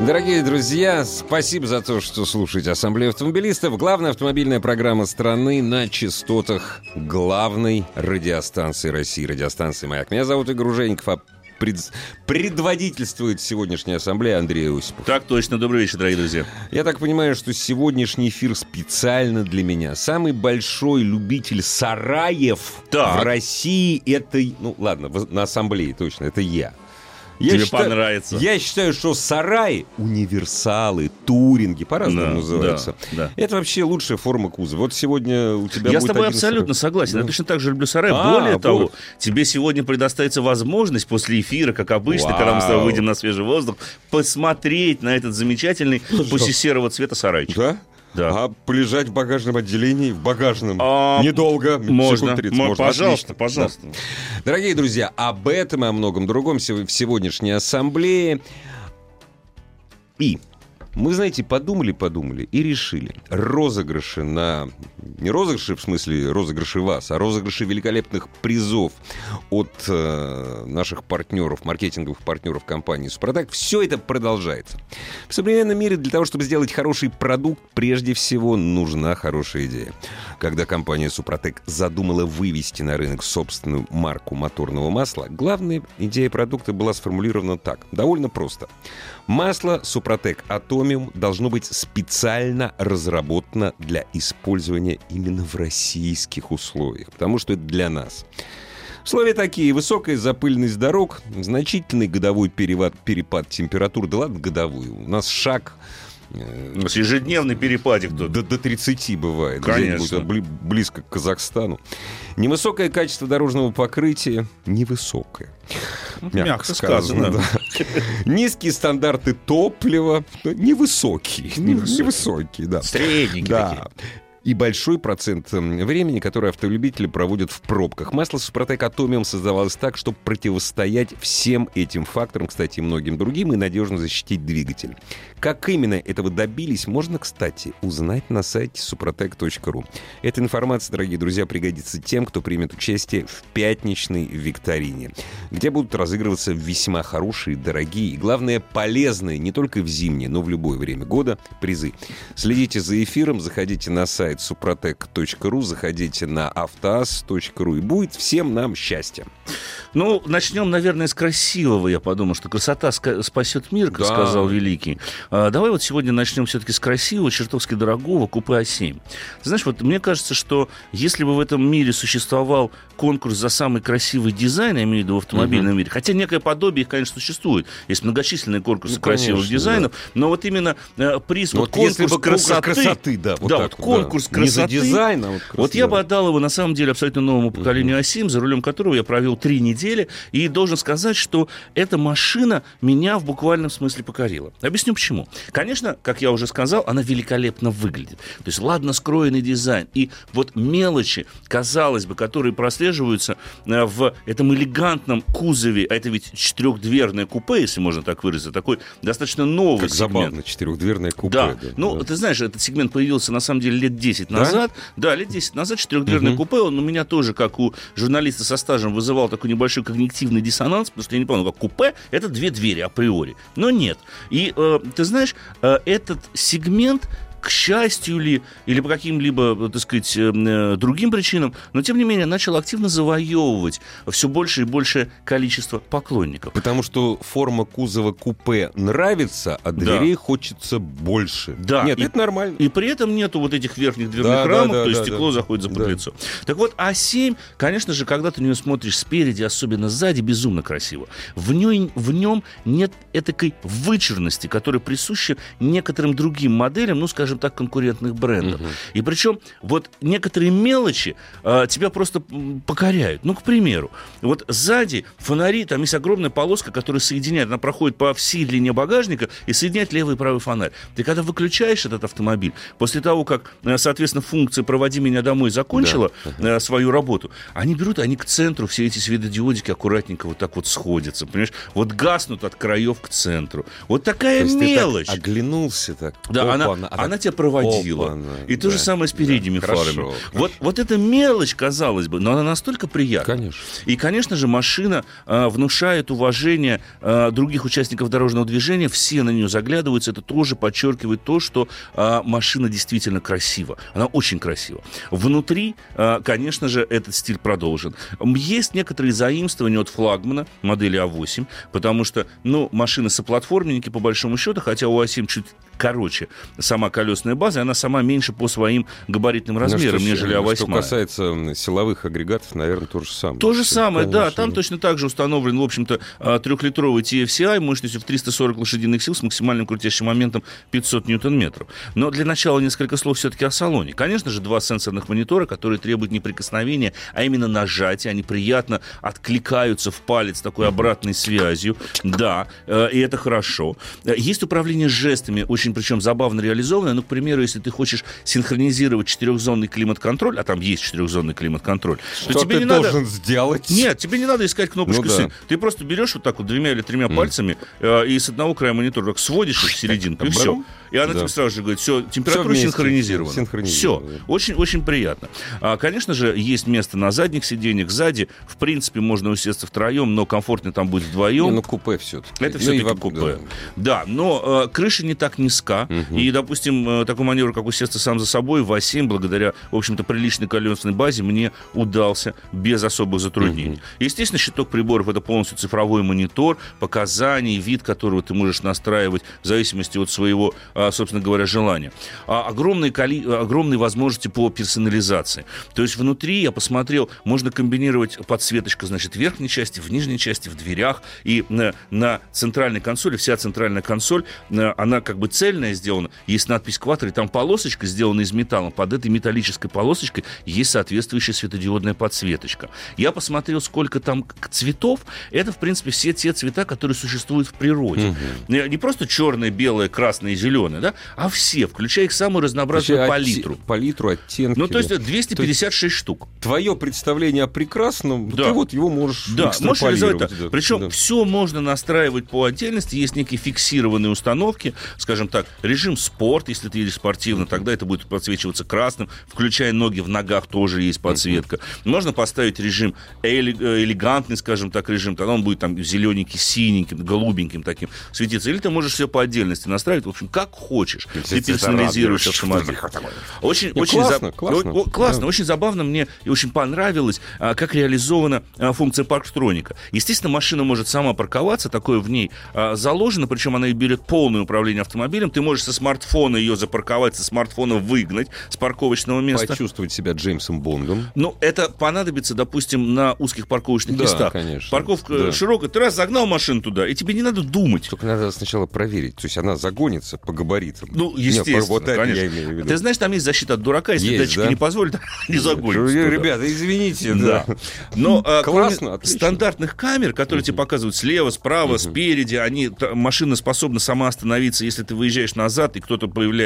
Дорогие друзья, спасибо за то, что слушаете Ассамблею автомобилистов. Главная автомобильная программа страны на частотах главной радиостанции России, радиостанции «Маяк». Меня зовут Игорь Ужеников, а пред... предводительствует сегодняшняя ассамблея Андрей Осипов. Так точно. Добрый вечер, дорогие друзья. Я так понимаю, что сегодняшний эфир специально для меня. Самый большой любитель сараев Так. в России это... Ну, ладно, на ассамблее точно, это я. Я Тебе понравится. Я считаю, что сараи, универсалы, туринги, по-разному Да, называются. да, да. Это вообще лучшая форма кузова. Вот сегодня у тебя Я с тобой абсолютно сарай. согласен. Да. Я точно так же люблю сарай. А, Более вот. того, тебе сегодня предоставится возможность после эфира, как обычно, Вау. когда мы с тобой выйдем на свежий воздух, посмотреть на этот замечательный пусть-серого цвета сарайчик. Да? Да. А полежать в багажном отделении, в багажном, А, недолго, Можно. секунд 30 Мо- можно. Пожалуйста, Отлично. пожалуйста. Да. Дорогие друзья, об этом и о многом другом в сегодняшней ассамблее. И мы, знаете, подумали-подумали и решили розыгрыши на... Не розыгрыши в смысле розыгрыши вас, а розыгрыши великолепных призов от э, наших партнеров, маркетинговых партнеров компании «Супротек». Все это продолжается. В современном мире для того, чтобы сделать хороший продукт, прежде всего нужна хорошая идея. Когда компания «Супротек» задумала вывести на рынок собственную марку моторного масла, главная идея продукта была сформулирована так. Довольно просто. Масло «Супротек Атомиум» должно быть специально разработано для использования именно в российских условиях, потому что это для нас. Условия такие. Высокая запыльность дорог, значительный годовой перевод, перепад температур. Да ладно годовой. У нас шаг э, нас ежедневный перепадик до, до 30 бывает. Конечно. Близко к Казахстану. Невысокое качество дорожного покрытия. Невысокое. Мягко сказано. да. Низкие стандарты топлива. ну, Невысокие. Невысокие, да. Средненькие Да. такие. И большой процент м, времени, который автолюбители проводят в пробках. Масло Супротек Атомиум создавалось так, чтобы противостоять всем этим факторам, кстати, и многим другим, и надежно защитить двигатель. Как именно этого добились, можно, кстати, узнать на сайте suprotec.ru. Эта информация, дорогие друзья, пригодится тем, кто примет участие в пятничной викторине, где будут разыгрываться весьма хорошие, дорогие и, главное, полезные не только в зимнее, но в любое время года призы. Следите за эфиром, заходите на сайт suprotec.ru, заходите на автоаз.ру, и будет всем нам счастье. Ну, начнем, наверное, с красивого. Я подумал, что красота спасет мир, как Да. сказал Великий. А, давай вот сегодня начнем все-таки с красивого, чертовски дорогого купе А7. Ты знаешь, вот мне кажется, что если бы в этом мире существовал конкурс за самый красивый дизайн, я имею в виду в автомобильном мире, хотя некое подобие их, конечно, существует. Есть многочисленные конкурсы Ну, красивых конечно, дизайнов, но вот именно э, приз, Ну, вот, вот если конкурс бы конкурс красоты, красоты, да, вот да, так вот вот, да. конкурс Не за красоты. дизайн, а вот Вот я красота. бы отдал его, на самом деле, абсолютно новому поколению А7, за рулем которого я провел три недели, и должен сказать, что эта машина меня в буквальном смысле покорила. Объясню почему. Конечно, как я уже сказал, она великолепно выглядит. То есть ладно скроенный дизайн. И вот мелочи, казалось бы, которые прослеживаются э, в этом элегантном кузове, а это ведь четырехдверное купе, если можно так выразиться, такой достаточно новый Как сегмент. забавно, четырехдверное купе. Да. Ну, ты знаешь, этот сегмент появился на самом деле лет 10 назад. Да, лет 10 назад четырехдверное купе. Он у меня тоже, как у журналиста со стажем, вызывал такой небольшой когнитивный диссонанс, потому что я не понял, как купе это две двери априори. Но нет. И э, ты знаешь, э, этот сегмент к счастью ли, или по каким-либо, так сказать, э, э, другим причинам, но тем не менее начал активно завоевывать все больше и большее количество поклонников. Потому что форма кузова купе нравится, а Да. дверей хочется больше. Да, Нет, и- это нормально. И при этом нету вот этих верхних дверных Да, да, рамок, да, то есть да, стекло да. заходит за Да. подлицо. Так вот, А7, конечно же, когда ты на нее смотришь спереди, особенно сзади, безумно красиво. В, ней, в нем нет этакой вычурности, которая присуща некоторым другим моделям, ну, скажем, скажем так, конкурентных брендов. И причем вот некоторые мелочи а, тебя просто покоряют. Ну, к примеру, вот сзади фонари, там есть огромная полоска, которая соединяет, она проходит по всей длине багажника и соединяет левый и правый фонарь. Ты когда выключаешь этот автомобиль, после того, как, э, соответственно, функция «проводи меня домой» закончила э, свою работу, они берут, они к центру, все эти светодиодики аккуратненько вот так вот сходятся, понимаешь? Вот гаснут от краев к центру. Вот такая есть ты так мелочь. оглянулся так. Да, она, опа-на, а она тебя проводила. опа-на, и то же да, самое с да. передними Хорошо, фарами. хорошо. Вот, вот эта мелочь, казалось бы, но она настолько приятна. Конечно. И, конечно же, машина а, внушает уважение а, других участников дорожного движения. Все на нее заглядываются. Это тоже подчеркивает то, что а, машина действительно красива. Она очень красива. Внутри, а, конечно же, этот стиль продолжен. Есть некоторые заимствования от флагмана модели А8, потому что, ну, машины соплатформенники, по большому счету, хотя у А7 чуть короче сама колесная база, и она сама меньше по своим габаритным размерам, Ну, что, нежели А8. Что касается силовых агрегатов, наверное, то же самое. То же самое, да. Конечно. Там точно так же установлен, в общем-то, а, трехлитровый TFCI мощностью в 340 лошадиных сил с максимальным крутящим моментом 500 ньютон-метров. Но для начала несколько слов все-таки о салоне. Конечно же, два сенсорных монитора, которые требуют не прикосновения, а именно нажатия. Они приятно откликаются в палец такой обратной связью. Да, э, и это хорошо. Э, Есть управление жестами, очень причем забавно реализованное. Ну, к примеру, если ты хочешь синхронизировать четырехзонный климат-контроль, а там есть четырехзонный климат-контроль, то Что тебе ты не надо... должен сделать? Нет, тебе не надо искать кнопочку Ну да. Ты просто берешь вот так вот двумя или тремя пальцами э, и с одного края монитора сводишь их в серединку, и все. И она Да. тебе сразу же говорит, все, температура вместе, синхронизирована. синхронизировано, Все. да. Очень, очень приятно. А, конечно же, есть место на задних сиденьях, сзади. В принципе, можно усесться втроем, но комфортно там будет вдвоем. Не, ну купе все-таки. Это Ну, все-таки в- купе. Да, но э, крыша не так низка. И, допустим, э, такой маневр, как усесться сам за собой, в А7, благодаря, в общем-то, приличной колесной базе, мне удался без особых затруднений. Естественно, щиток приборов — это полностью цифровой монитор, показаний, вид которого ты можешь настраивать в зависимости от своего, а, собственно говоря, желания. А огромные, коли... огромные возможности по персонализации. То есть внутри, я посмотрел, можно комбинировать подсветочка, значит, в верхней части, в нижней части, в дверях. И на, на центральной консоли, вся центральная консоль, э, она как бы цельная сделана. Есть надпись «Кватро», и там полосочка сделана из металла. Под этой металлической полосочкой есть соответствующая светодиодная подсветочка. Я посмотрел, сколько там цветов. Это, в принципе, все те цвета, которые существуют в природе. Не не просто черное, белое, красное и зеленое, да, а все, включая их самую разнообразную Вообще, палитру. отте- Палитру, оттенки. Ну, то есть да. это 256 штук. Твое представление о прекрасном, Да. ты вот его можешь Да, можешь реализовать так. да. Причем Да. все можно настраивать по отдельности. Есть некие фиксированные установки. Скажем так, режим спорт, если ты едешь спортивно, тогда это будет подсвечиваться красным. Включая ноги в ногах, тоже есть подсветка. Можно поставить режим э, элегантный, скажем так, режим. Тогда он будет там зелененький, синеньким, голубеньким таким светиться. Или ты можешь все по отдельности настраивать. В общем, как хочешь. Ты персонализируешь автомобиль. Очень, Ну, очень классно, за- классно. О- классно, Да. очень забавно мне и очень понравилось, а, как реализована а, функция парктроника. Естественно, машина может сама парковаться, такое в ней а, заложено, причем она и берет полное управление автомобилем. Ты можешь со смартфона ее запарковать, со смартфона выгнать с парковочного места. Почувствовать себя Джеймсом Бондом. Ну, это понадобится, допустим, на узких парковочных Да, местах. конечно. Парковка э, Да. широкая, ты раз загнал машину туда, и тебе не надо думать. Только надо сначала проверить. То есть она загонится по габаритам. Ну, естественно, вот это конечно. я имею в виду. Ты знаешь, там есть защита от дурака, если Есть, датчики да? не позволят, не загонится. туда. Ребята, извините. Да. Да. Но а, Классно, отлично. стандартных камер, которые тебе показывают слева, справа, спереди, они, машина способна сама остановиться, если ты выезжаешь назад, и кто-то появляется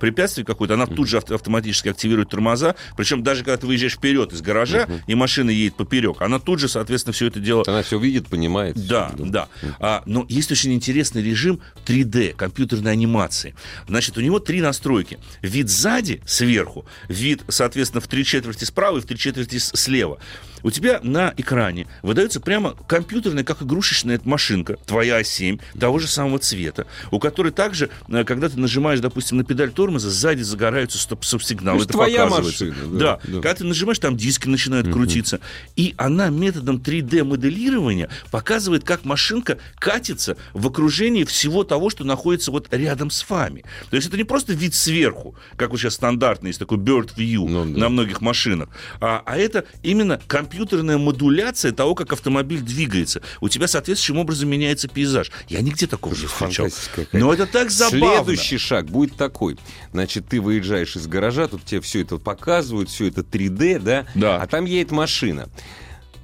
препятствие какое-то, она тут же авто- автоматически активирует тормоза. Причем даже когда ты выезжаешь вперед из гаража, и машина едет поперек, она тут же, соответственно, все это дело Она все видит, понимает. да, да. А, но есть очень интересный режим 3D, компьютерной анимации. Значит, у него три настройки. Вид сзади, сверху, вид, соответственно, в три четверти справа и в три четверти слева. У тебя на экране выдается прямо компьютерная, как игрушечная эта машинка, твоя А7, того же самого цвета, у которой также, э, когда ты нажимаешь, допустим, на педаль тормоза, сзади загораются стоп-сигналы. Это твоя машина, Да. да, да. Когда ты нажимаешь, там диски начинают крутиться. И она методом 3D-моделирования показывает, как машинка катится в окружении всего того, что находится вот рядом с вами. То есть это не просто вид сверху, как вот сейчас стандартный, есть такой bird view Ну да. на многих машинах, а, а это именно компьютер компьютерная модуляция того, как автомобиль двигается. У тебя соответствующим образом меняется пейзаж. Я нигде такого не встречал. Но это так забавно. Следующий шаг будет такой. Значит, ты выезжаешь из гаража, тут тебе все это показывают, все это 3D, да? Да. А там едет машина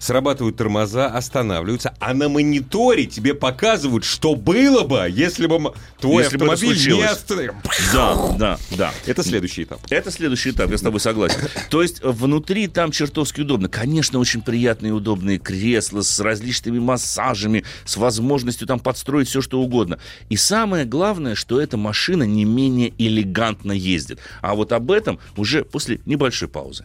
срабатывают тормоза, останавливаются, а на мониторе тебе показывают, что было бы, если бы твой Если бы автомобиль не случилось. остановил. Да, да, да. Это следующий этап. Это следующий этап, я с тобой согласен. То есть внутри там чертовски удобно. Конечно, очень приятные и удобные кресла с различными массажами, с возможностью там подстроить все, что угодно. И самое главное, что эта машина не менее элегантно ездит. А вот об этом уже после небольшой паузы.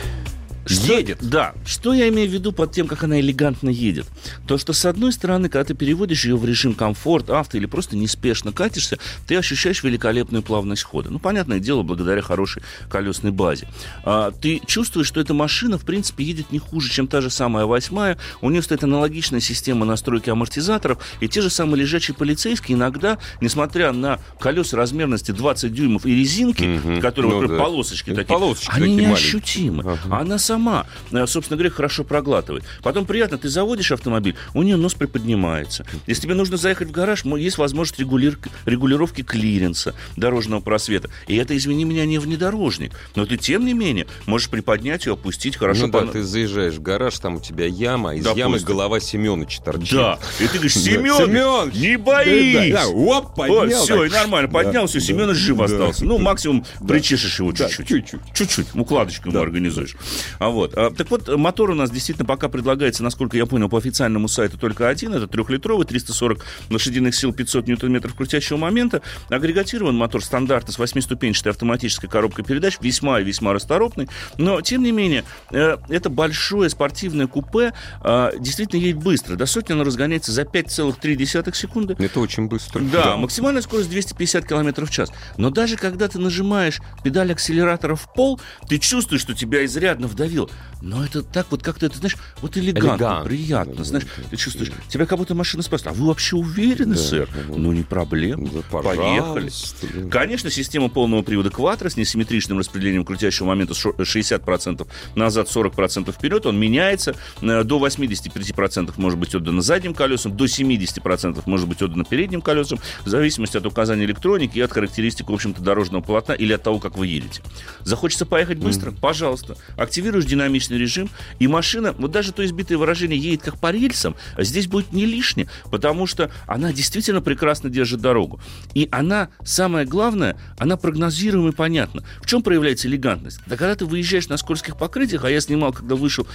Что- Едет. Да. Что я имею в виду под тем, как она элегантно едет? То, что с одной стороны, когда ты переводишь ее в режим комфорт, авто или просто неспешно катишься, ты ощущаешь великолепную плавность хода. Ну, понятное дело, благодаря хорошей колесной базе. А, ты чувствуешь, что эта машина, в принципе, едет не хуже, чем та же самая восьмая. У нее стоит аналогичная система настройки амортизаторов, и те же самые лежачие полицейские иногда, несмотря на колеса размерности 20 дюймов и резинки, Мгм. которые Ну вот да. полосочки такие, полосочки они такие неощутимы. Ага. Она сама, э, собственно говоря, хорошо проглатывает. Потом приятно, ты заводишь автомобиль, у нее нос приподнимается. Если тебе нужно заехать в гараж, есть возможность регулир- регулировки клиренса дорожного просвета. И это, извини меня, не внедорожник. Но ты, тем не менее, можешь приподнять ее, опустить хорошо. ну да, пона- ты заезжаешь в гараж, там у тебя яма, из Допустим. ямы голова Семеновича торчит. Да. И ты говоришь, Да. Семен, не боись! Да, да, оп, поднял. все, и нормально, поднял, все, Да, Семенович жив да. остался. Ну, максимум Да. причешешь его Да, чуть-чуть. чуть-чуть. Чуть-чуть, укладочку ему Да. организуешь. А вот. а, так вот, мотор у нас действительно пока предлагается, насколько я понял, по официальному сайту только один. Это трехлитровый, 340 лошадиных сил, 500 ньютон-метров крутящего момента. Агрегатирован мотор стандартно с восьмиступенчатой автоматической коробкой передач, весьма и весьма расторопный. Но, тем не менее, э, это большое спортивное купе э, действительно едет быстро. До сотни оно разгоняется за 5,3 секунды. Это очень быстро. Да, максимальная скорость 250 км в час. Но даже когда ты нажимаешь педаль акселератора в пол, ты чувствуешь, что тебя изрядно вдавил. Но это так вот как-то, это, знаешь, вот элегантно, Элегантно. приятно. Да, знаешь, да, ты чувствуешь, тебя как будто машина спасла. А вы вообще уверены, Да, сэр? да. Ну, не проблема. Да, Поехали. да. Конечно, система полного привода Quattro с несимметричным распределением крутящего момента шо- 60% назад, 40% вперед. Он меняется. Э, До 85% может быть отдано задним колесам, до 70% может быть отдано передним колесам, в зависимости от указания электроники и от характеристик, в общем-то, дорожного полотна или от того, как вы едете. Захочется поехать быстро? Пожалуйста. Активируешь динамичный режим, и машина, вот даже то избитое выражение, едет как по рельсам, здесь будет не лишнее, потому что она действительно прекрасно держит дорогу. И она, самое главное, она прогнозируема и понятна. В чем проявляется элегантность? Да когда ты выезжаешь на скользких покрытиях, а я снимал, когда вышел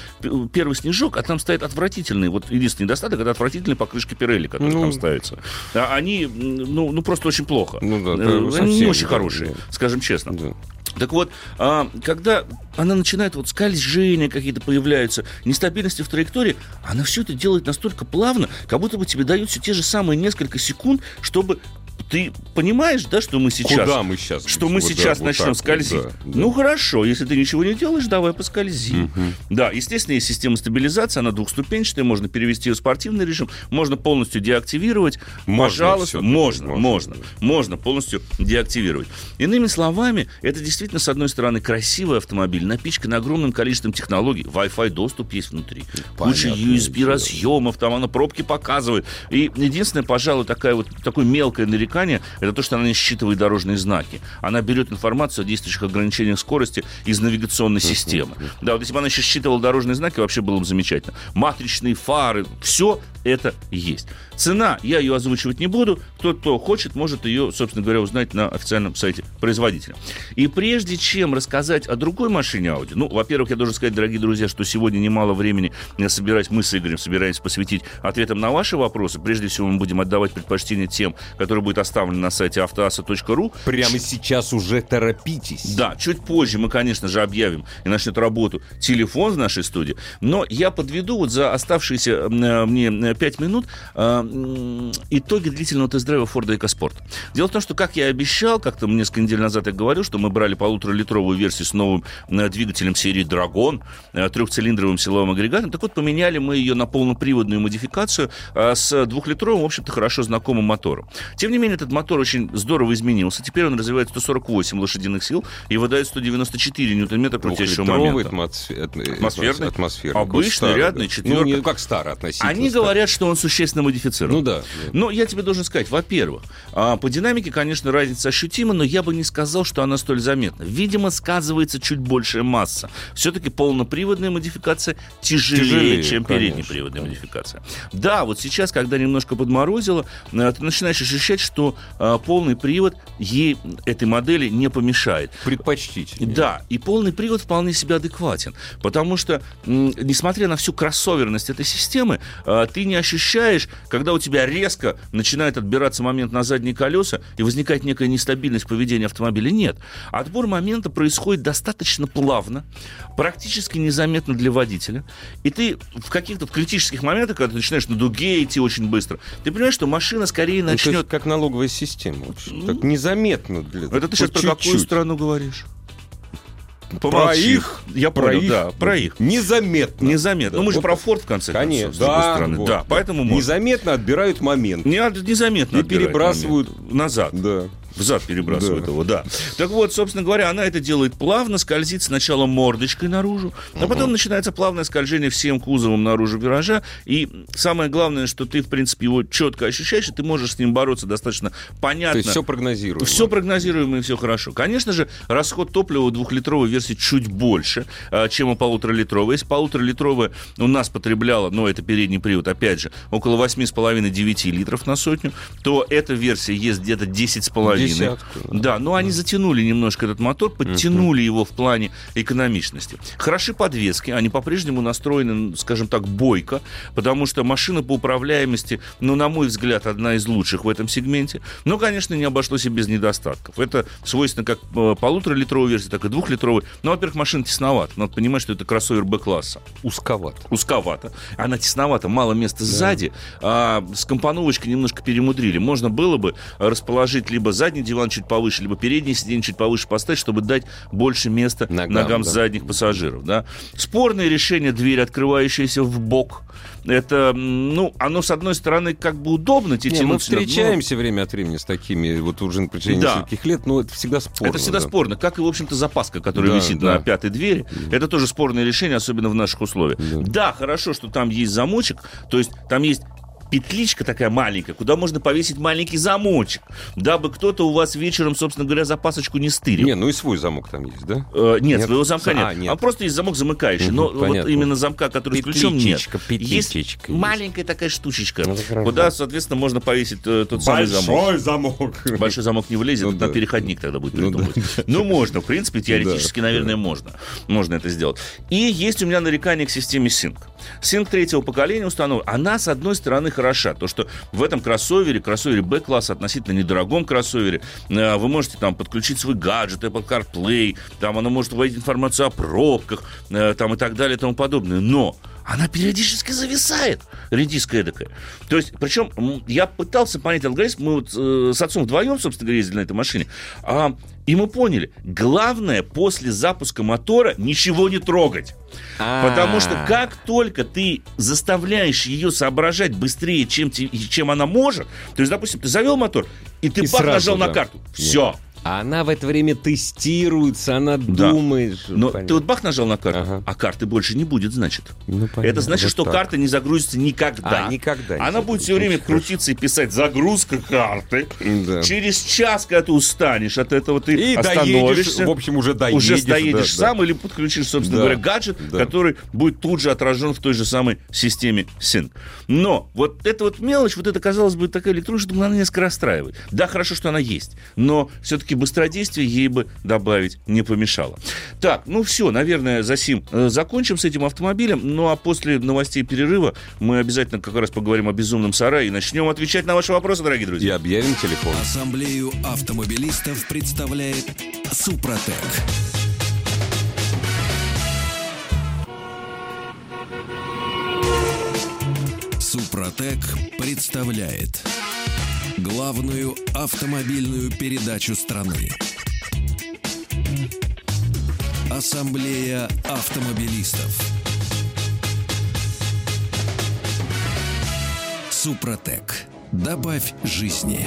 первый снежок, а там стоят отвратительные, вот единственный недостаток, это отвратительные покрышки Пирелли, которые Ну. там ставятся. А Они, ну, ну, просто очень плохо. Ну да, Э, Они не очень хорошие, да. скажем честно. Да. Так вот, а, когда она начинает вот скольжения какие-то появляются, нестабильности в траектории, она все это делает настолько плавно, как будто бы тебе дают все те же самые несколько секунд, чтобы ты понимаешь, да, что мы сейчас... Куда мы сейчас? Что мы Вот, да, сейчас вот начнем так вот, скользить. да, да. Ну хорошо, если ты ничего не делаешь, давай поскользи. Мгм. Да, естественно, есть система стабилизации, она двухступенчатая, можно перевести ее в спортивный режим, можно полностью деактивировать. Можно Пожалуйста, можно, можно, можно, да. можно полностью деактивировать. Иными словами, это действительно, с одной стороны, красивый автомобиль, напичкан огромным количеством технологий, Wi-Fi доступ есть внутри, куча Понятное USB дело. разъемов, там она пробки показывает. И единственное, пожалуй, такая вот, такое мелкое нарекание, это то, что она не считывает дорожные знаки. Она берет информацию о действующих ограничениях скорости из навигационной системы. Да, вот если бы она еще считывала дорожные знаки, вообще было бы замечательно. Матричные фары, все это есть. Цена, я ее озвучивать не буду. Тот, кто хочет, может ее, собственно говоря, узнать на официальном сайте производителя. И прежде чем рассказать о другой машине Audi, ну, во-первых, я должен сказать, дорогие друзья, что сегодня немало времени э, собирать, мы с Игорем собираемся посвятить ответам на ваши вопросы. Прежде всего, мы будем отдавать предпочтение тем, которые будут оставлены на сайте автоаса.ру. Прямо сейчас уже торопитесь. Да, чуть позже мы, конечно же, объявим и начнет работу телефон в нашей студии. Но я подведу вот за оставшиеся э, мне 5 минут э, итоги длительного тест-драйва Ford EcoSport. Дело в том, что, как я обещал, как-то несколько недель назад я говорил, что мы брали полуторалитровую версию с новым э, двигателем серии Dragon, э, трехцилиндровым силовым агрегатом. Так вот, поменяли мы ее на полноприводную модификацию э, с двухлитровым, в общем-то, хорошо знакомым мотором. Тем не менее, этот мотор очень здорово изменился. Теперь он развивает 148 лошадиных сил и выдает 194 ньютон-метра крутящего момента. Атмосферный? Атмосферный. Обычный, рядный, четверка. Ну, не как старый относительно. Они старый. Говорят, что он существенно модифицирован. Ну да. Но я тебе должен сказать, во-первых, а, по динамике, конечно, разница ощутима, но я бы не сказал, что она столь заметна. Видимо, сказывается чуть большая масса. Все-таки полноприводная модификация тяжелее, Тяжелее, чем конечно, переднеприводная модификация. Да, вот сейчас, когда немножко подморозило, э, ты начинаешь ощущать, что а, полный привод ей, этой модели, не помешает. Предпочтительнее. Да, и полный привод вполне себе адекватен, потому что, несмотря на всю кроссоверность этой системы, а, ты не ощущаешь, когда у тебя резко начинает отбираться момент на задние колеса и возникает некая нестабильность поведения автомобиля. Нет. Отбор момента происходит достаточно плавно, практически незаметно для водителя. И ты в каких-то критических моментах, когда ты начинаешь на дуге идти очень быстро, ты понимаешь, что машина скорее Ну, начнет... как налоговая система. общем. Так незаметно. Для... Это ты сейчас про какую страну говоришь? Про Помолчи. их? Я Про понял, их? да, про их. Незаметно. Незаметно. Да, ну, мы же вот про Форд, в конце Конечно, концов, с другой да, стороны. вот, да, поэтому можно. Незаметно отбирают момент. Не, незаметно И перебрасывают. момент. назад. Да. Взад перебрасывают Да. его, да. Так вот, собственно говоря, она это делает плавно, скользит сначала мордочкой наружу, а потом начинается плавное скольжение всем кузовом наружу виража. И самое главное, что ты, в принципе, его четко ощущаешь, и ты можешь с ним бороться достаточно понятно. То есть все прогнозируемо. Все прогнозируемо и все хорошо. Конечно же, расход топлива у двухлитровой версии чуть больше, а, чем у полуторалитровой. Если полуторалитровая у нас потребляла, ну, это передний привод, опять же, около 8,5-9 литров на сотню, то эта версия ест где-то 10,5. Десятку, Да, но они затянули немножко этот мотор, подтянули его в плане экономичности. Хороши подвески, они по-прежнему настроены, скажем так, бойко, потому что машина по управляемости, ну, на мой взгляд, одна из лучших в этом сегменте. Но, конечно, не обошлось и без недостатков. Это свойственно как э, полуторалитровой версии, так и двухлитровой. Но, во-первых, машина тесновата. Надо понимать, что это кроссовер Б-класса Узковато. узковато. Она тесновата, мало места сзади. А с компоновочкой немножко перемудрили. Можно было бы расположить либо задний диван чуть повыше, либо переднее сиденье чуть повыше поставить, чтобы дать больше места Ногам, ногам, да. задних пассажиров. Да? Спорное решение, дверь, открывающаяся в бок. Это, ну, оно, с одной стороны, как бы удобно Не, тянуть. мы сюда, но- встречаемся время от времени с такими вот уже на протяжении Да. нескольких лет, но это всегда спорно. Это всегда да. спорно, как и, в общем-то, запаска, которая Да, висит да. на пятой двери. Это тоже спорное решение, особенно в наших условиях. Да. Да. хорошо, что там есть замочек, то есть там есть петличка такая маленькая, куда можно повесить маленький замочек, дабы кто-то у вас вечером, собственно говоря, запасочку не стырил. Не, ну и свой замок там есть, да? Э, нет, Нет? своего замка нет. А, нет. А просто есть замок замыкающий. Мгм, но вот понятно. именно замка, который с ключом, нет. Петличечка, Есть петличечка есть. маленькая такая штучечка, Ну, куда, соответственно, можно повесить э, тот самый замок. замок. Большой замок не влезет, Ну да. переходник тогда будет Ну придумать. Ну, можно, в принципе, теоретически, Да, наверное, можно. Можно это сделать. И есть у меня нарекание к системе Sync. Sync третьего поколения установлена. Она, с одной стороны, хороша. То, что в этом кроссовере, кроссовере B-класса, относительно недорогом кроссовере, э, вы можете там подключить свой гаджет, Apple CarPlay, там оно может вводить информацию о пробках, э, там и так далее и тому подобное. Но она периодически зависает, редиска эдакая. То есть, причем, я пытался понять алгоритм, мы вот э, с отцом вдвоем, собственно говоря, ездили на этой машине, а, и мы поняли, главное после запуска мотора ничего не трогать. А. Потому что как только ты заставляешь ее соображать быстрее, чем, чем она может, то есть, допустим, ты завел мотор, и ты И бах, сразу, нажал на да. карту. Все. А она в это время тестируется, она Да. думает. Но Понятно. ты вот бах нажал на карту, Ага. а карты больше не будет, значит. Ну, понятно. Это значит, Вот что так. карта не загрузится никогда. А, никогда Она будет все время хорошо. крутиться и писать загрузка карты. Да. Через час, когда ты устанешь от этого, ты И доедешь, остановишься. в общем, уже доедешь. уже доедешь да, сам или подключишь, собственно Да, говоря, гаджет, да. который будет тут же отражен в той же самой системе Sync. Но вот эта вот мелочь, вот это, казалось бы, такая электроника, она несколько расстраивает. Да, хорошо, что она есть, но все-таки быстродействие ей бы добавить не помешало. Так, ну все, наверное, за сим э, закончим с этим автомобилем. Ну а после новостей перерыва мы обязательно как раз поговорим о безумном сарае и начнем отвечать на ваши вопросы, дорогие И друзья. объявим телефон. Ассамблею автомобилистов представляет Супротек. Супротек представляет главную автомобильную передачу страны. Ассамблея автомобилистов. Супротек. Добавь жизни.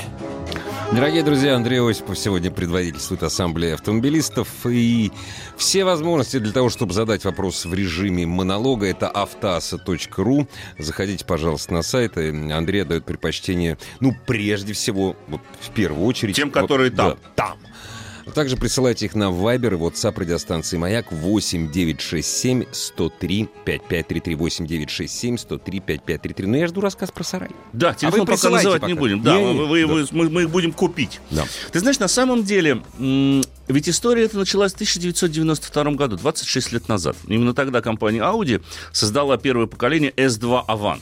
Дорогие друзья, Андрей Осипов сегодня предводительствует Ассамблея автомобилистов. И все возможности для того, чтобы задать вопрос в режиме монолога, это автоаса.ру. Заходите, пожалуйста, на сайт. И Андрей дает предпочтение, ну, прежде всего, вот, в первую очередь... Тем, которые вот, там. Да, там. Также присылайте их на Viber и WhatsApp радиостанции «Маяк» 8 967 103 5533 8 967 103 5533. Но я жду рассказ про сарай. Да, телефон вы пока называть пока. не будем. Да, Не, не, вы- вы- да. вы- мы, мы их будем купить. Да. Ты знаешь, на самом деле, ведь история эта началась в 1992 году, 26 лет назад. Именно тогда компания Audi создала первое поколение S2 Avant.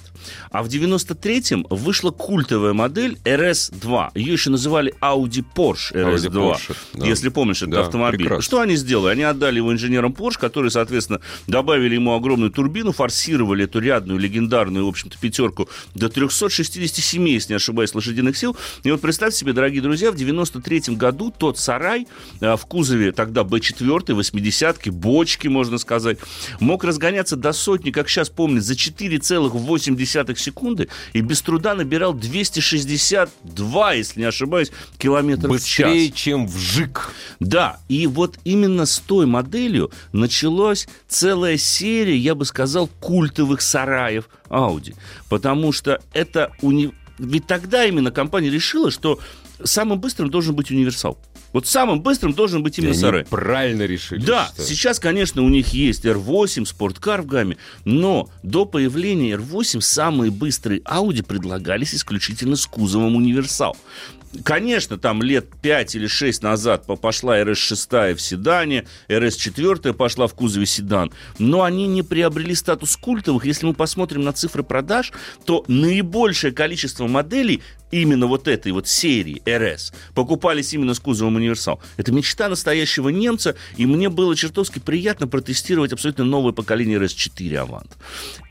А в 93-м вышла культовая модель RS2. Ее еще называли Audi Porsche RS2. Audi Porsche, да. Если помнишь этот Да, автомобиль. прекрасно. Что они сделали? Они отдали его инженерам Porsche, которые, соответственно, добавили ему огромную турбину, форсировали эту рядную, легендарную, в общем-то, пятерку до 367, если не ошибаюсь, лошадиных сил. И вот представьте себе, дорогие друзья, в 93 году тот сарай э, в кузове тогда Б4, 80-ки, бочки, можно сказать, мог разгоняться до сотни, как сейчас помню, за 4,8 секунды и без труда набирал 262, если не ошибаюсь, километров в час. Быстрее, чем вжик. Да, и вот именно с той моделью началась целая серия, я бы сказал, культовых сараев Audi. Потому что это... Уни... Ведь тогда именно компания решила, что самым быстрым должен быть универсал. Вот самым быстрым должен быть именно сарай. правильно решили. Да, считаю. сейчас, конечно, у них есть R8, спорткар в гамме, но до появления R8 самые быстрые Audi предлагались исключительно с кузовом универсал. Конечно, там лет 5 или 6 назад по- пошла RS6 в седане, RS4 пошла в кузове седан, но они не приобрели статус культовых. Если мы посмотрим на цифры продаж, то наибольшее количество моделей именно вот этой вот серии RS покупались именно с кузовом универсал. Это мечта настоящего немца, и мне было чертовски приятно протестировать абсолютно новое поколение RS4 Avant.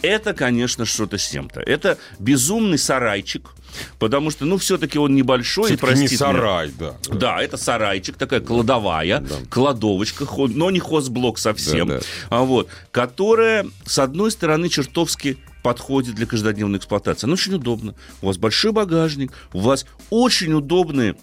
Это, конечно, что-то с чем-то. Это безумный сарайчик, потому что, ну, все-таки он небольшой, Всё-таки не меня. сарай, да. Да, это сарайчик, такая кладовая, Да. кладовочка, но не хозблок совсем, Да, да. А вот, которая, с одной стороны, чертовски подходит для каждодневной эксплуатации. Она очень удобна. У вас большой багажник, у вас очень удобные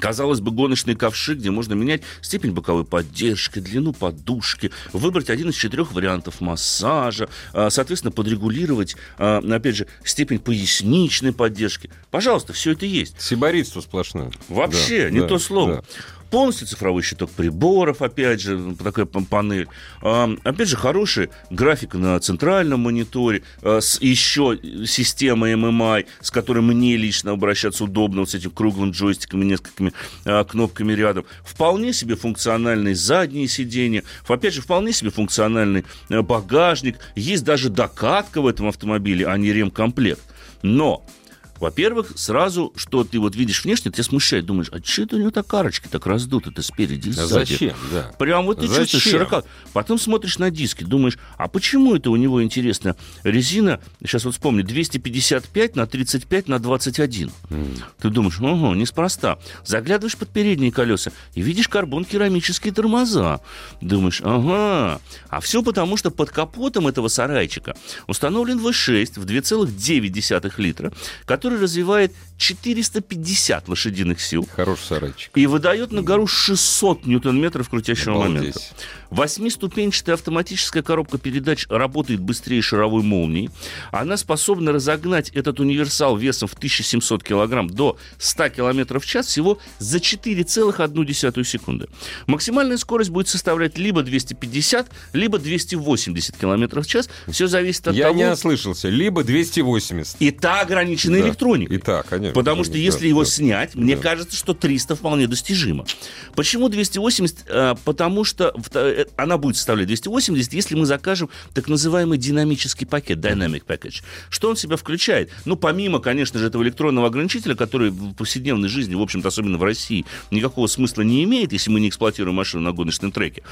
Казалось бы, гоночный ковши, где можно менять степень боковой поддержки, длину подушки, выбрать один из четырех вариантов массажа, а, соответственно, подрегулировать, а, опять же, степень поясничной поддержки. Пожалуйста, все это есть. Сибаритство сплошное. Вообще, Да, не да, то слово. да. Полностью цифровой щиток приборов, опять же, такая пан- панель. Опять же, хорошая графика на центральном мониторе, а, с еще системой MMI, с которой мне лично обращаться удобно, вот с этим круглым джойстиком и несколькими а, кнопками рядом. Вполне себе функциональные задние сиденья, опять же, вполне себе функциональный а, багажник. Есть даже докатка в этом автомобиле, а не ремкомплект. Но во-первых, сразу, что ты вот видишь внешне, тебя смущает. Думаешь, а что это у него так арочки так раздуты-то спереди и А сзади? зачем? Да. Прям вот ты Зачем? чувствуешь широко. Потом смотришь на диски, думаешь, а почему это у него, интересно, резина, сейчас вот вспомню, 255 на 35 на 21. Ты думаешь, ого, неспроста. Заглядываешь под передние колеса и видишь карбон-керамические тормоза. Думаешь, ага. А все потому, что под капотом этого сарайчика установлен V6 в 2,9 литра, который развивает 450 лошадиных сил Хороший сарайчик. и выдает на гору 600 ньютон-метров крутящего Обалдеть. момента. Восьмиступенчатая автоматическая коробка передач работает быстрее шаровой молнии. Она способна разогнать этот универсал весом в 1700 килограмм до 100 километров в час всего за 4,1 секунды. Максимальная скорость будет составлять либо 250, либо 280 километров в час. Все зависит от Я того... не ослышался. Либо 280. И та ограничена Да. электроникой. И так, конечно. Потому что если да, его да. снять, мне Да. кажется, что 300 вполне достижимо. Почему 280? А, Потому что э, она будет составлять 280, если мы закажем так называемый динамический пакет, Dynamic Package. Что он в себя включает? Ну, помимо, конечно же, этого электронного ограничителя, который в повседневной жизни, в общем-то, особенно в России, никакого смысла не имеет, если мы не эксплуатируем машину на гоночном треке,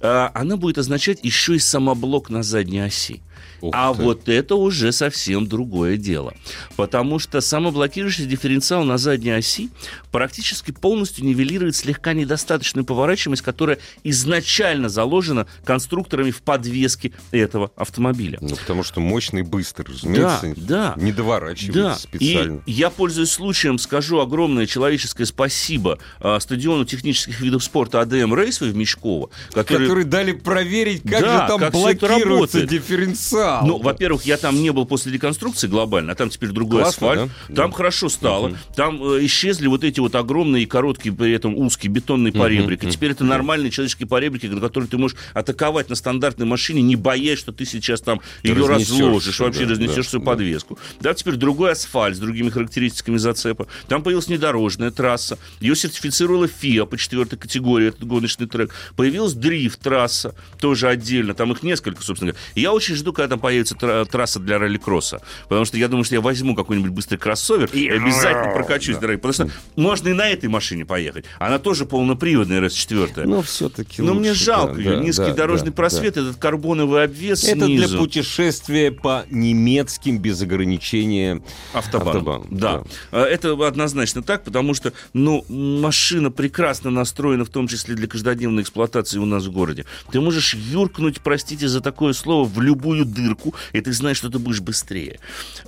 а, она будет означать еще и самоблок на задней оси. Ух а ты. вот это уже совсем другое дело. Потому что самоблокирующийся дифференциал на задней оси практически полностью нивелирует слегка недостаточную поворачиваемость, которая изначально заложена конструкторами в подвеске этого автомобиля. Ну, потому что мощный быстрый, разумеется, да, да, не доворачивается да. специально. И я, пользуясь случаем, скажу огромное человеческое спасибо а, стадиону технических видов спорта АДМ Рейсвей в Мечково, который... который дали проверить, как да, же там как блокируется дифференциал. Ну, во-первых, я там не был после реконструкции глобально, а там теперь другой Классно, асфальт. Да? Там да. хорошо стало. Угу. Там э, исчезли вот эти вот огромные и короткие, при этом узкие бетонные угу, поребрики. Угу. Теперь это нормальные человеческие поребрики, на которые ты можешь атаковать на стандартной машине, не боясь, что ты сейчас там ты ее разложишь, вообще да, разнесешь да, всю да. подвеску. Да, теперь другой асфальт с другими характеристиками зацепа. Там появилась внедорожная трасса. Ее сертифицировала ФИА по четвертой категории, этот гоночный трек. Появилась дрифт-трасса, тоже отдельно. Там их несколько, собственно говоря. Я очень жду, когда там появится трасса для ралли-кросса. Потому что я думаю, что я возьму какой-нибудь быстрый кроссовер и обязательно прокачусь, да. дорогой. Потому что можно и на этой машине поехать. Она тоже полноприводная, RS4. Но все-таки Но мне жалко да, ее. Да, Низкий да, дорожный да, просвет, да. этот карбоновый обвес Это снизу. для путешествия по немецким без ограничения автобан. автобан. Да. да. Это однозначно так, потому что ну, машина прекрасно настроена, в том числе для каждодневной эксплуатации у нас в городе. Ты можешь юркнуть, простите за такое слово, в любую дырку, и ты знаешь, что ты будешь быстрее.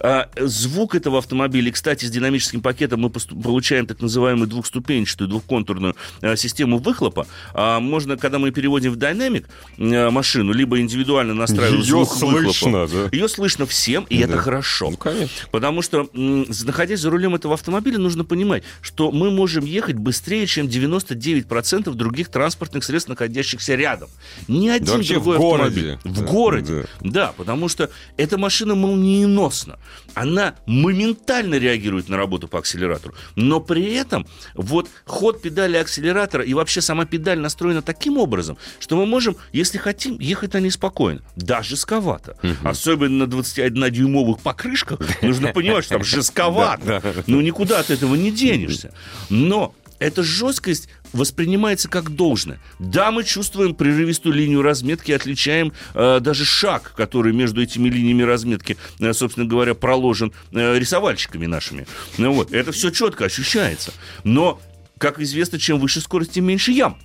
А, звук этого автомобиля, кстати, с динамическим пакетом мы получаем так называемую двухступенчатую, двухконтурную а, систему выхлопа. А, можно, когда мы переводим в Dynamic а, машину, либо индивидуально настраиваем Ее звук слышно, выхлопа. Да? Ее слышно всем, и да. это хорошо. Ну, конечно. Потому что, находясь за рулем этого автомобиля, нужно понимать, что мы можем ехать быстрее, чем 99% других транспортных средств, находящихся рядом. Ни один да другой в городе. автомобиль. В городе. Да. да, потому что эта машина молниеносна. Она моментально реагирует на работу по акселератору. Но при этом вот ход педали акселератора и вообще сама педаль настроена таким образом, что мы можем, если хотим, ехать на ней спокойно. Даже жестковато. Угу. Особенно на 21-дюймовых покрышках нужно понимать, что там жестковато. Ну, никуда от этого не денешься. Но эта жесткость воспринимается как должное. Да, мы чувствуем прерывистую линию разметки, отличаем э, даже шаг, который между этими линиями разметки, э, собственно говоря, проложен э, рисовальщиками нашими. Ну, вот, это все четко ощущается. Но, как известно, чем выше скорость, тем меньше ям.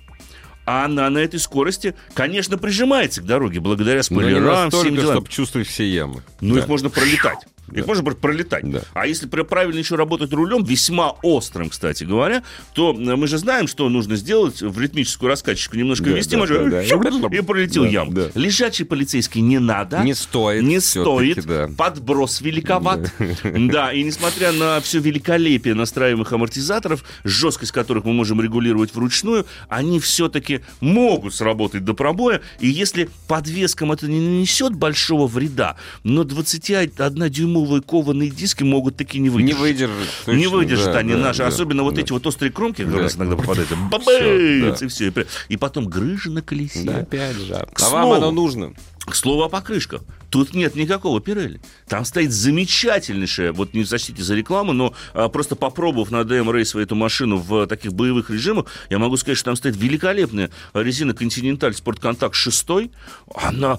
А она на этой скорости, конечно, прижимается к дороге благодаря спойлерам, всем делам. чтобы чувствовать все ямы. Ну, да. их можно пролетать. Да. Их можно пролетать. Да. А если правильно еще работать рулем, весьма острым, кстати говоря, то мы же знаем, что нужно сделать в ритмическую раскачку. Немножко да, вести, да, можно, да, да. и пролетел да, ям. Да. Лежачий полицейский не надо. Не стоит. Не стоит. Да. Подброс великоват. Да. да, и несмотря на все великолепие настраиваемых амортизаторов, жесткость которых мы можем регулировать вручную, они все-таки могут сработать до пробоя. И если подвескам это не нанесет большого вреда, но 21 дюйм дюймовые кованые диски могут таки не выдержать. Не выдержат. Точно, не выдержат да, они да, наши. Да, Особенно да. вот эти вот острые кромки, которые да, нас иногда попадают. Бабыц! И все. И потом грыжа на колесе. Да, опять же. А вам оно нужно. К слову о покрышках. Тут нет никакого Пирелли. Там стоит замечательнейшая, вот не сочтите за рекламу, но а, просто попробовав на DM Race эту машину в таких боевых режимах, я могу сказать, что там стоит великолепная резина Continental Sport Contact 6. Она,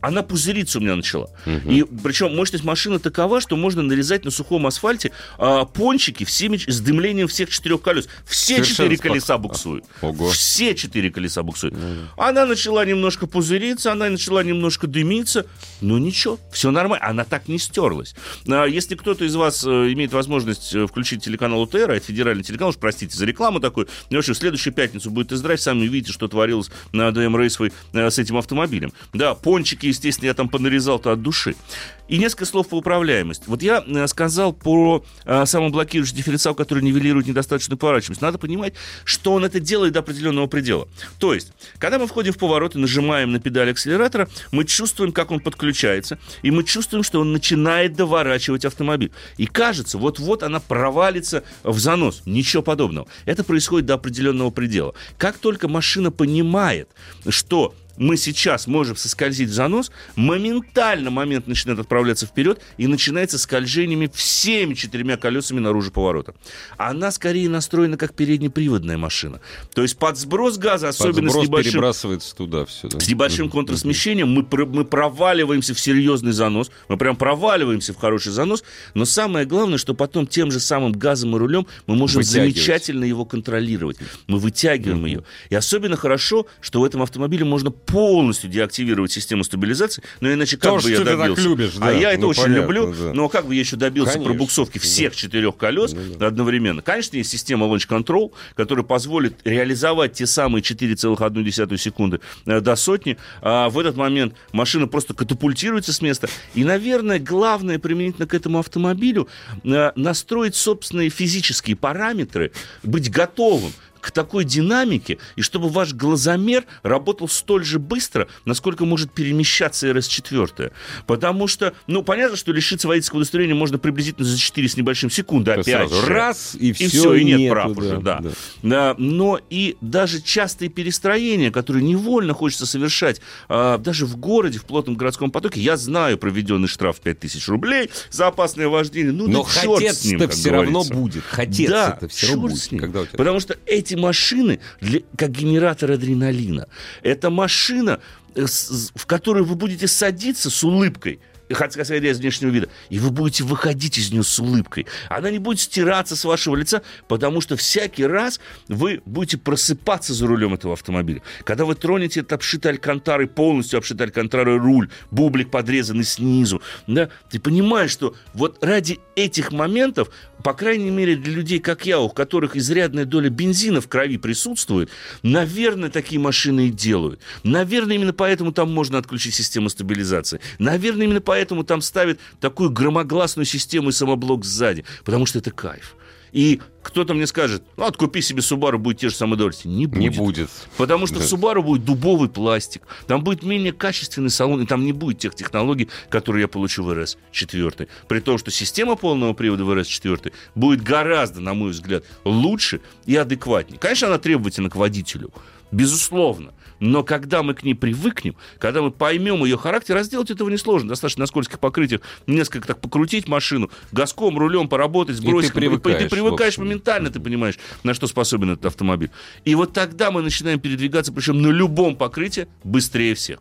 она пузыриться у меня начала. Угу. И причем мощность машины такова, что можно нарезать на сухом асфальте а, пончики всеми, с дымлением всех четырех колес. Все четыре колеса буксуют. Ого. Все четыре колеса буксуют. Угу. Она начала немножко пузыриться, она начала немножко дымиться, стерлится, ну ничего, все нормально, она так не стерлась. А если кто-то из вас э, имеет возможность э, включить телеканал УТР, это федеральный телеканал, уж простите за рекламу такую, ну, в общем, в следующую пятницу будет тест-драйв, сами увидите, что творилось на ДМ Рейсовой э, с этим автомобилем. Да, пончики, естественно, я там понарезал-то от души. И несколько слов по управляемости. Вот я сказал про э, самоблокирующий дифференциал, который нивелирует недостаточную поворачиваемость. Надо понимать, что он это делает до определенного предела. То есть, когда мы входим в поворот и нажимаем на педаль акселератора, мы чувствуем, как он подключается, и мы чувствуем, что он начинает доворачивать автомобиль. И кажется, вот-вот она провалится в занос. Ничего подобного. Это происходит до определенного предела. Как только машина понимает, что мы сейчас можем соскользить в занос, моментально момент начинает отправляться вперед и начинается скольжениями всеми четырьмя колесами наружу поворота. Она скорее настроена как переднеприводная машина. То есть под сброс газа, особенно Подсброс с небольшим перебрасывается туда все. Да? с небольшим контрсмещением мы, мы проваливаемся в серьезный занос, мы прям проваливаемся в хороший занос, но самое главное, что потом тем же самым газом и рулем мы можем замечательно его контролировать. Мы вытягиваем ее. И особенно хорошо, что в этом автомобиле можно полностью деактивировать систему стабилизации, но иначе как То, бы я добился? любишь, да. А я это Ну, очень понятно, люблю, да. но как бы я еще добился Конечно, пробуксовки да. всех четырех колес одновременно. Конечно, есть система Launch Control, которая позволит реализовать те самые 4,1 секунды э, до сотни. А в этот момент машина просто катапультируется с места. И, наверное, главное применительно к этому автомобилю э, настроить собственные физические параметры, быть готовым к такой динамике, и чтобы ваш глазомер работал столь же быстро, насколько может перемещаться РС-4. Потому что, ну, понятно, что лишиться водительского удостоверения можно приблизительно за 4 с небольшим секунды, То есть опять сразу же. раз, и И все, все, и нет нету, прав уже, да. Да, Но и даже частые перестроения, которые невольно хочется совершать, а, даже в городе, в плотном городском потоке, я знаю проведенный штраф 5000 рублей за опасное вождение. Ну, Но да хотец-то все равно говорится. будет. Хотец Да, это все равно будет. Когда у тебя- Потому что эти машины, для, как генератор адреналина, это машина, э, в которую вы будете садиться с улыбкой, из внешнего вида, и вы будете выходить из нее с улыбкой. Она не будет стираться с вашего лица, потому что всякий раз вы будете просыпаться за рулем этого автомобиля. Когда вы тронете этот обшитый алькантарой, полностью обшитый алькантарой руль, бублик подрезанный снизу, да, ты понимаешь, что вот ради этих моментов, по крайней мере для людей, как я, у которых изрядная доля бензина в крови присутствует, наверное, такие машины и делают. Наверное, именно поэтому там можно отключить систему стабилизации. Наверное, именно поэтому там ставят такую громогласную систему и самоблок сзади. Потому что это кайф. И кто-то мне скажет, ну, откупи себе Subaru, будет те же самые удовольствия. Не будет. Не будет. Потому что Да. в Subaru будет дубовый пластик, там будет менее качественный салон, и там не будет тех технологий, которые я получу в RS4. При том, что система полного привода в RS4 будет гораздо, на мой взгляд, лучше и адекватнее. Конечно, она требовательна к водителю, безусловно. Но когда мы к ней привыкнем, когда мы поймем ее характер, а сделать этого несложно. Достаточно на скользких покрытиях несколько так покрутить машину, газком, рулем поработать, сбросить. ты привыкаешь, ты привыкаешь общем. Моментально, ты понимаешь, на что способен этот автомобиль. И вот тогда мы начинаем передвигаться, причем на любом покрытии, быстрее всех.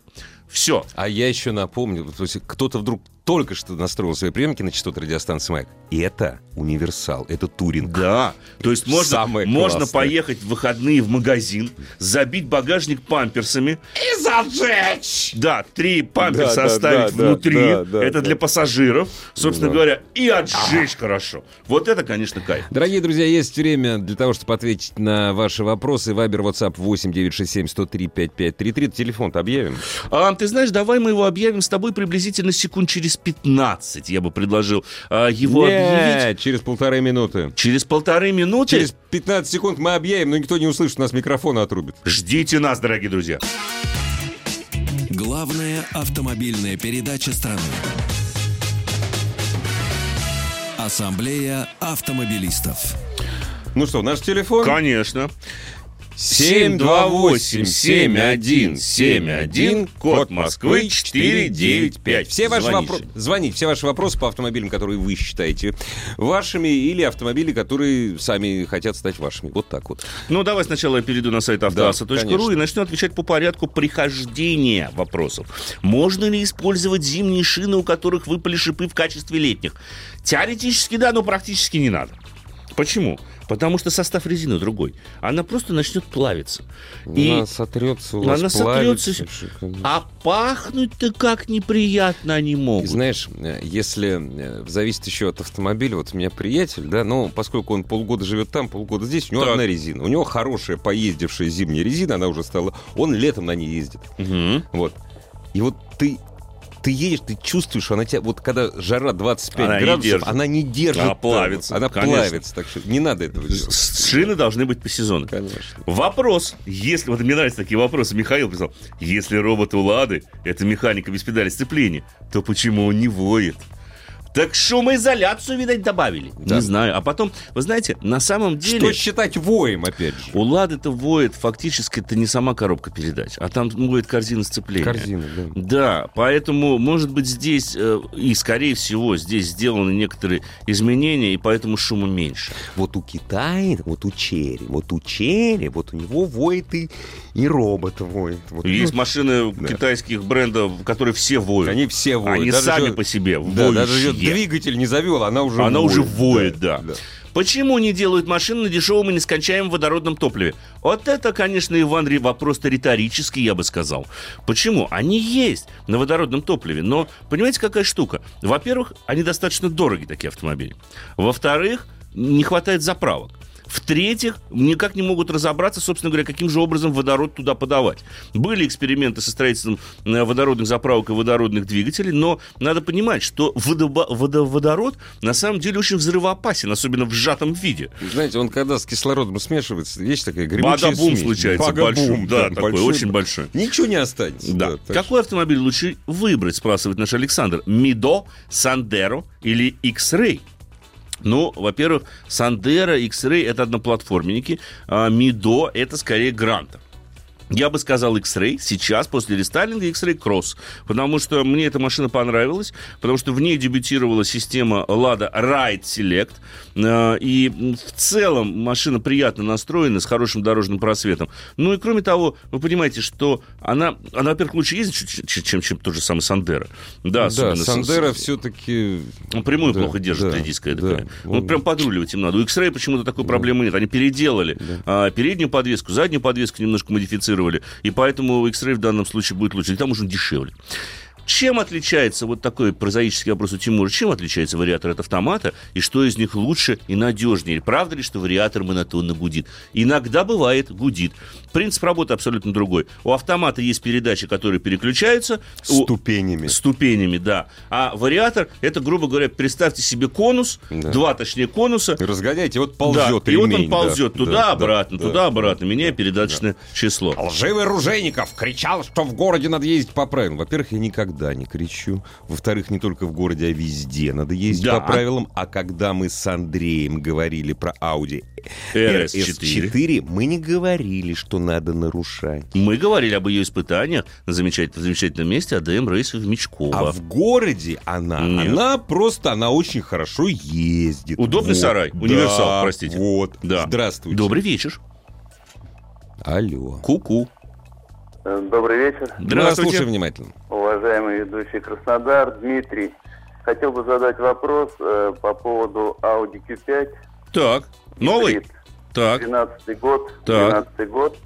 Все. А я еще напомню, то есть кто-то вдруг только что настроил свои приемники на частоту радиостанции «Маяк». И это универсал, это туринг. Да. То есть можно, Самое можно классное. поехать в выходные в магазин, забить багажник памперсами. И зажечь! Да, три памперса Да, оставить да, да, внутри. да, да, Это да. для пассажиров, собственно Да. говоря. И отжечь хорошо. Вот это, конечно, кайф. Дорогие друзья, есть время для того, чтобы ответить на ваши вопросы. Вайбер, WhatsApp 8 967 103 5533. Телефон-то объявим. А, ты знаешь, давай мы его объявим с тобой приблизительно секунд через 15, я бы предложил а, его Не, объявить. через полторы минуты. Через полторы минуты Через 15 секунд мы объявим, но никто не услышит, нас микрофон отрубит. ждите нас, дорогие друзья. Главная автомобильная передача страны. Ассамблея автомобилистов. Ну что, наш телефон? Конечно. 728-7171, код Москвы 495. Все ваши, Звоните. вопро- звоните. Все ваши вопросы по автомобилям, которые вы считаете вашими, или автомобили, которые сами хотят стать вашими. Вот так вот. Ну, давай сначала я перейду на сайт автоаса.ру конечно. и начну отвечать по порядку прихождения вопросов. Можно ли использовать зимние шины, у которых выпали шипы в качестве летних? Теоретически да, но практически не надо. Почему? Потому что состав резины другой. Она просто начнет плавиться. И Она сотрется у вас, она плавится. сотрется. А пахнуть-то как неприятно они И могут. знаешь, э, если э, зависит еще от автомобиля, вот у меня приятель, да, но поскольку он полгода живет там, полгода здесь, у него Так. одна резина. У него хорошая поездившая зимняя резина, она уже стала. Он летом на ней ездит. Мгм. Вот. И вот ты ты едешь, ты чувствуешь, она тебя, вот когда жара 25 Она не градусов, держит. она не держит. Она плавится, Она конечно. плавится, так что не надо этого делать. Шины должны быть по сезону. Конечно. Вопрос, если, вот мне нравятся такие вопросы, Михаил писал, если робот у Лады, это механика без педали сцепления, то почему он не воет? Так шумоизоляцию, видать, добавили. Да. Не знаю. А потом, вы знаете, на самом деле... Что считать воем, опять же? У Лады-то воет фактически это не сама коробка передач, а там воет корзина сцепления. Корзина, да. Да, поэтому, может быть, здесь, э, и, скорее всего, здесь сделаны некоторые изменения, и поэтому шума меньше. Вот у Китая, вот у Черри, вот у Черри, вот у него воет и, и робот воет. Вот. Есть Ну, машины да. китайских брендов, которые все воют. Они все воют. Они Даже сами же- по себе Да, даже воющие. Двигатель не завел, она уже Она воет. уже воет, да. Почему не делают машины на дешевом и нескончаемом водородном топливе? Вот это, конечно, Иван, вопрос-то риторический, я бы сказал. Почему? Они есть на водородном топливе, но понимаете, какая штука? Во-первых, они достаточно дороги, такие автомобили. Во-вторых, не хватает заправок. В-третьих, никак не могут разобраться, собственно говоря, каким же образом водород туда подавать. Были эксперименты со строительством э, водородных заправок и водородных двигателей, но надо понимать, что водо- водород на самом деле очень взрывоопасен, особенно в сжатом виде. Знаете, он когда с кислородом смешивается, вещь такая гремучая Бада-бум смесь. случается, Бага-бум, большой, да, такой, большой. очень большой. Ничего не останется. Да. так Какой автомобиль лучше выбрать, спрашивает наш Александр. Мидо, Сандеро или X-Ray? Ну, во-первых, Сандера, X-Ray это одноплатформенники, а Мидо это скорее Гранта. Я бы сказал X-Ray сейчас, после рестайлинга X-Ray Cross, потому что мне эта машина понравилась, потому что в ней дебютировала система Lada Ride Select, э, и в целом машина приятно настроена, с хорошим дорожным просветом. Ну и кроме того, вы понимаете, что она, она во-первых, лучше ездит, ч- ч- чем, чем тот же самый Сандера. Да, Да, Сандера все-таки... ну, прямую Да, плохо держит, да, редиская да. такая. Ну, Он- прям подруливать им надо. У X-Ray почему-то такой проблемы нет. Они переделали а, переднюю подвеску, заднюю подвеску немножко модифицировали. И поэтому X-Ray в данном случае будет лучше. И там уже дешевле. Чем отличается, вот такой прозаический вопрос у Тимура, чем отличается вариатор от автомата, и что из них лучше и надежнее? Правда ли, что вариатор монотонно гудит? Иногда бывает, гудит. Принцип работы абсолютно другой. У автомата есть передачи, которые переключаются. у- Ступенями. Ступенями, да. А вариатор, это, грубо говоря, представьте себе конус, Да. два, точнее, конуса. Разгоняйте, вот ползет да, и вот он ремень, да, ползет да, туда-обратно, да, да. туда-обратно, меняя передаточное число. Лживый Ружейников кричал, что в городе надо ездить по правилам. Во-первых, я никогда не кричу. Во-вторых, не только в городе, а везде надо ездить Да. по правилам. А когда мы с Андреем говорили про Audi RS4. RS4, мы не говорили, что надо нарушать. Мы говорили об ее испытаниях на замечательном, замечательном месте АДМ рейсе в Мечково. А в городе она, Нет. она просто, она очень хорошо ездит. Удобный Вот. сарай, Да, универсал, простите. Вот, Да. здравствуйте. Добрый вечер. Алло. Ку-ку. Добрый вечер, Здравствуйте. внимательно. уважаемый ведущий Краснодар Дмитрий. Хотел бы задать вопрос э, по поводу Audi Q5. Так, новый? Гибрид. Так. 13 год, Так. 12 год,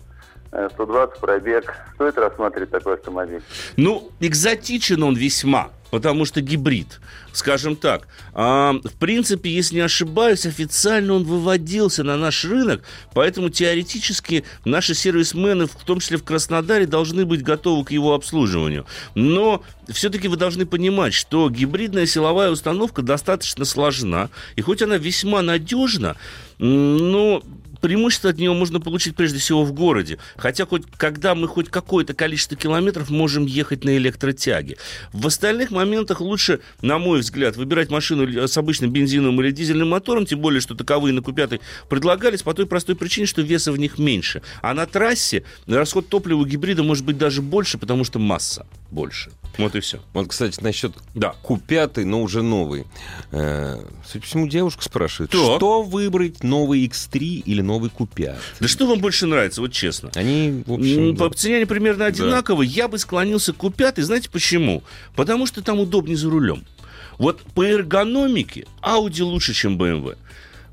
120 пробег. Стоит рассматривать такой автомобиль? Ну, экзотичен он весьма, потому что гибрид, скажем так. А, в принципе, если не ошибаюсь, официально он выводился на наш рынок, поэтому теоретически наши сервисмены, в том числе в Краснодаре, должны быть готовы к его обслуживанию. Но все-таки вы должны понимать, что гибридная силовая установка достаточно сложна, и хоть она весьма надежна, но преимущество от нее можно получить прежде всего в городе. Хотя хоть когда мы хоть какое-то количество километров можем ехать на электротяге. В остальных моментах лучше, на мой взгляд, выбирать машину с обычным бензиновым или дизельным мотором, тем более, что таковые на Q5 предлагались по той простой причине, что веса в них меньше. А на трассе расход топлива гибрида может быть даже больше, потому что масса больше. Вот и все. Вот, кстати, насчет Да. Q5, но уже новый. Э, судя по всему, девушка спрашивает, Так. что выбрать, новый X3 или новый Q5? Да что вам больше нравится, вот честно? Они, в общем... По да. цене они примерно одинаковые. Я бы склонился к Q5. Знаете почему? Потому что там удобнее за рулем. Вот по эргономике Audi лучше, чем BMW.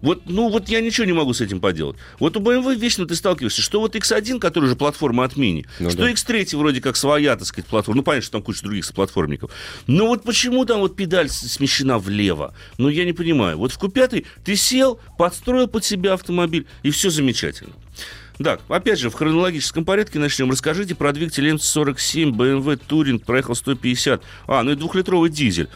Вот, ну, вот я ничего не могу с этим поделать. Вот у BMW вечно ты сталкиваешься, что вот X1, который же платформа от Mini, Ну что да. X3 вроде как своя, так сказать, платформа. Ну, понятно, что там куча других платформников. Но вот почему там вот педаль смещена влево? Ну, я не понимаю. Вот в Q5 ты сел, подстроил под себя автомобиль, и все замечательно. Да, опять же, в хронологическом порядке начнем. Расскажите про двигатель М47 BMW Touring, проехал 150. А, ну и двухлитровый дизель.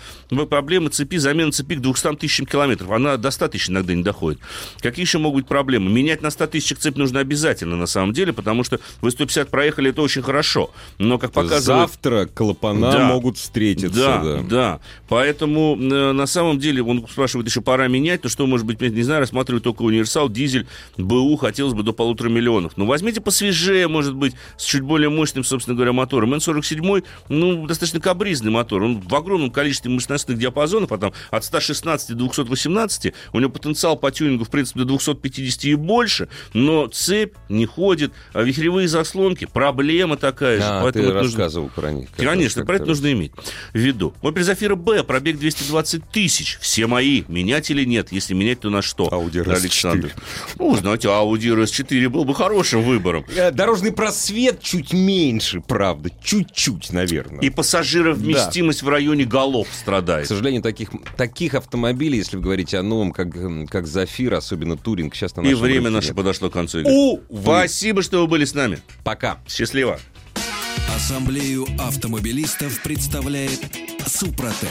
Проблемы цепи, замена цепи к 200 тысячам километров. Она до 100 тысяч иногда не доходит. Какие еще могут быть проблемы? Менять на 100 тысячах цепь нужно обязательно, на самом деле, потому что вы 150 проехали, это очень хорошо. Но, как показывает... Завтра клапана да, могут встретиться. Да, да, да. Поэтому, э, на самом деле, он спрашивает, еще пора менять, то что, может быть, не знаю, рассматривать только универсал, дизель, БУ, хотелось бы до полутора миллионов. Ну, возьмите посвежее, может быть, с чуть более мощным, собственно говоря, мотором. Н-47, ну, достаточно кабризный мотор. Он в огромном количестве мощностных диапазонов, а там от 116 до 218, у него потенциал по тюнингу, в принципе, до 250 и больше, но цепь не ходит, а вихревые заслонки, проблема такая а, же. Поэтому ты рассказывал нужно... про них. Конечно, про это нужно иметь в виду. Opel Zafira B, пробег 220 тысяч, все мои, менять или нет? Если менять, то на что? Audi RS4. Александр. Ну, знаете, Audi RS4 был бы хорошим выбором. Э, дорожный просвет чуть меньше, правда, чуть-чуть, наверное. И пассажировместимость да. в районе голов страдает. К сожалению, таких, таких автомобилей, если вы говорите о новом, как, как Зафир, особенно Туринг, сейчас на И время наше нет. подошло к концу. У, Спасибо, что вы были с нами. Пока. Счастливо. Ассамблею автомобилистов представляет Супротек.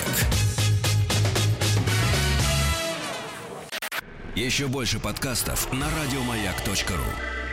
Еще больше подкастов на радиомаяк.ру